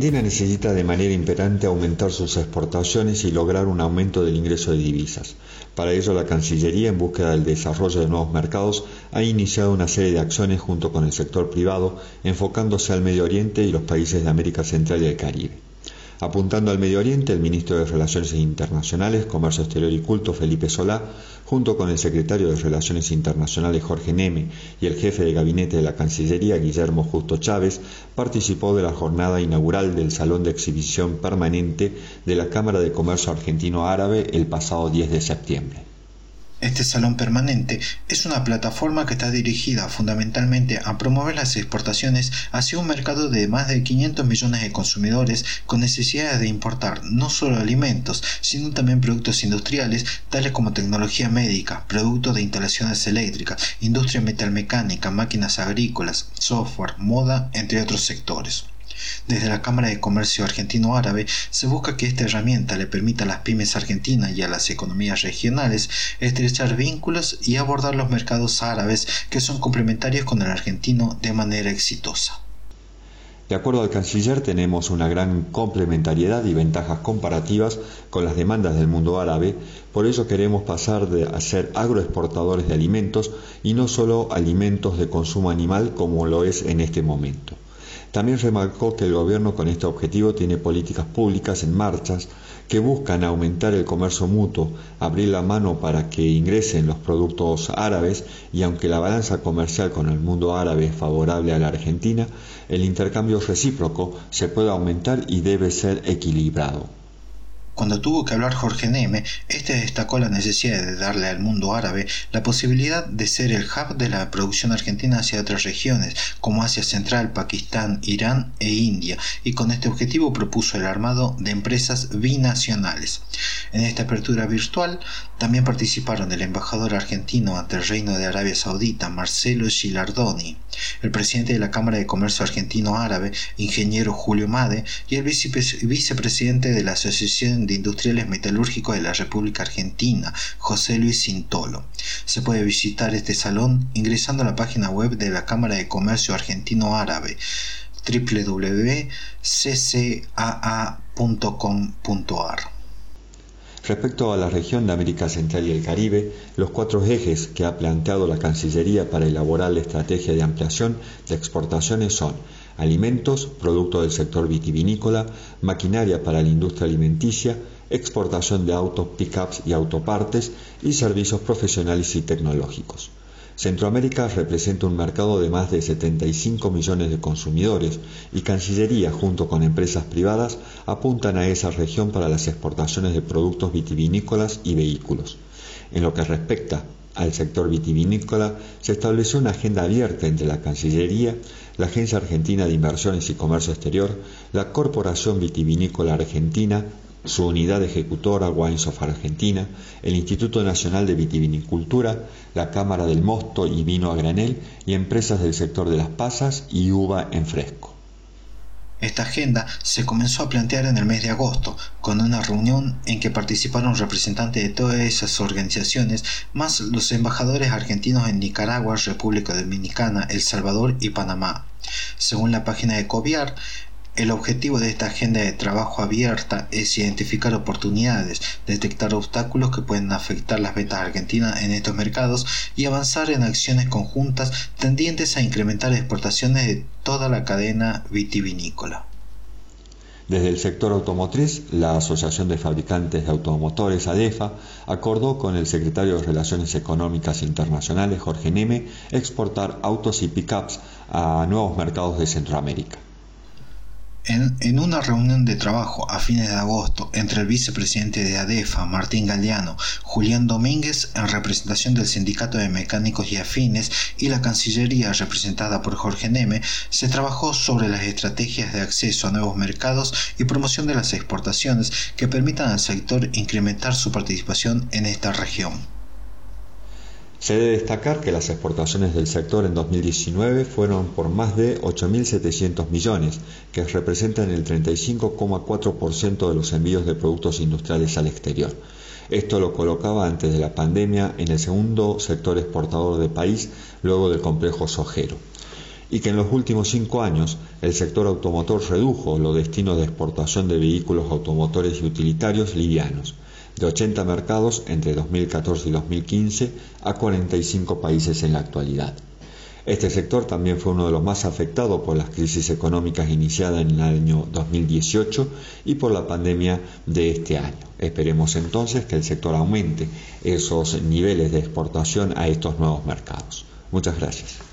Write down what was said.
Argentina necesita de manera imperante aumentar sus exportaciones y lograr un aumento del ingreso de divisas. Para ello, la Cancillería, en búsqueda del desarrollo de nuevos mercados, ha iniciado una serie de acciones junto con el sector privado, enfocándose al Medio Oriente y los países de América Central y el Caribe. Apuntando al Medio Oriente, el ministro de Relaciones Internacionales, Comercio Exterior y Culto, Felipe Solá, junto con el secretario de Relaciones Internacionales, Jorge Neme, y el jefe de gabinete de la Cancillería, Guillermo Justo Chávez, participó de la jornada inaugural del Salón de Exhibición Permanente de la Cámara de Comercio Argentino-Árabe el pasado 10 de septiembre. Este salón permanente es una plataforma que está dirigida fundamentalmente a promover las exportaciones hacia un mercado de más de 500 millones de consumidores con necesidades de importar no solo alimentos, sino también productos industriales tales como tecnología médica, productos de instalaciones eléctricas, industria metalmecánica, máquinas agrícolas, software, moda, entre otros sectores. Desde la Cámara de Comercio Argentino-Árabe se busca que esta herramienta le permita a las pymes argentinas y a las economías regionales estrechar vínculos y abordar los mercados árabes que son complementarios con el argentino de manera exitosa. De acuerdo al canciller, tenemos una gran complementariedad y ventajas comparativas con las demandas del mundo árabe, por ello queremos pasar de a ser agroexportadores de alimentos y no solo alimentos de consumo animal como lo es en este momento. También remarcó que el gobierno con este objetivo tiene políticas públicas en marcha que buscan aumentar el comercio mutuo, abrir la mano para que ingresen los productos árabes y aunque la balanza comercial con el mundo árabe es favorable a la Argentina, el intercambio recíproco se puede aumentar y debe ser equilibrado. Cuando tuvo que hablar Jorge Neme, este destacó la necesidad de darle al mundo árabe la posibilidad de ser el hub de la producción argentina hacia otras regiones, como Asia Central, Pakistán, Irán e India, y con este objetivo propuso el armado de empresas binacionales. En esta apertura virtual también participaron el embajador argentino ante el Reino de Arabia Saudita, Marcelo Gilardoni, el presidente de la Cámara de Comercio Argentino-Árabe, ingeniero Julio Made, y el vicepresidente de la Asociación de Industriales Metalúrgicos de la República Argentina, José Luis Sintolo. Se puede visitar este salón ingresando a la página web de la Cámara de Comercio Argentino-Árabe www.ccaa.com.ar Respecto a la región de América Central y el Caribe, los cuatro ejes que ha planteado la Cancillería para elaborar la estrategia de ampliación de exportaciones son alimentos, producto del sector vitivinícola, maquinaria para la industria alimenticia, exportación de autos, pickups y autopartes y servicios profesionales y tecnológicos. Centroamérica representa un mercado de más de 75 millones de consumidores y Cancillería junto con empresas privadas apuntan a esa región para las exportaciones de productos vitivinícolas y vehículos. En lo que respecta al sector vitivinícola, se estableció una agenda abierta entre la Cancillería, la Agencia Argentina de Inversiones y Comercio Exterior, la Corporación Vitivinícola Argentina, su unidad ejecutora Wines of Argentina, el Instituto Nacional de Vitivinicultura, la Cámara del Mosto y Vino a Granel y empresas del sector de las pasas y uva en fresco. Esta agenda se comenzó a plantear en el mes de agosto, con una reunión en que participaron representantes de todas esas organizaciones, más los embajadores argentinos en Nicaragua, República Dominicana, El Salvador y Panamá. Según la página de COVIAR, el objetivo de esta agenda de trabajo abierta es identificar oportunidades, detectar obstáculos que pueden afectar las ventas argentinas en estos mercados y avanzar en acciones conjuntas tendientes a incrementar exportaciones de toda la cadena vitivinícola. Desde el sector automotriz, la Asociación de Fabricantes de Automotores, ADEFA, acordó con el secretario de Relaciones Económicas Internacionales, Jorge Neme, exportar autos y pickups a nuevos mercados de Centroamérica. En, una reunión de trabajo a fines de agosto entre el vicepresidente de ADEFA, Martín Galeano, Julián Domínguez, en representación del Sindicato de Mecánicos y Afines, y la Cancillería, representada por Jorge Neme, se trabajó sobre las estrategias de acceso a nuevos mercados y promoción de las exportaciones que permitan al sector incrementar su participación en esta región. Se debe destacar que las exportaciones del sector en 2019 fueron por más de 8.700 millones, que representan el 35,4% de los envíos de productos industriales al exterior. Esto lo colocaba antes de la pandemia en el segundo sector exportador del país, luego del complejo sojero. y que en los últimos cinco años el sector automotor redujo los destinos de exportación de vehículos automotores y utilitarios livianos, de 80 mercados entre 2014 y 2015 a 45 países en la actualidad. Este sector también fue uno de los más afectados por las crisis económicas iniciadas en el año 2018 y por la pandemia de este año. Esperemos entonces que el sector aumente esos niveles de exportación a estos nuevos mercados. Muchas gracias.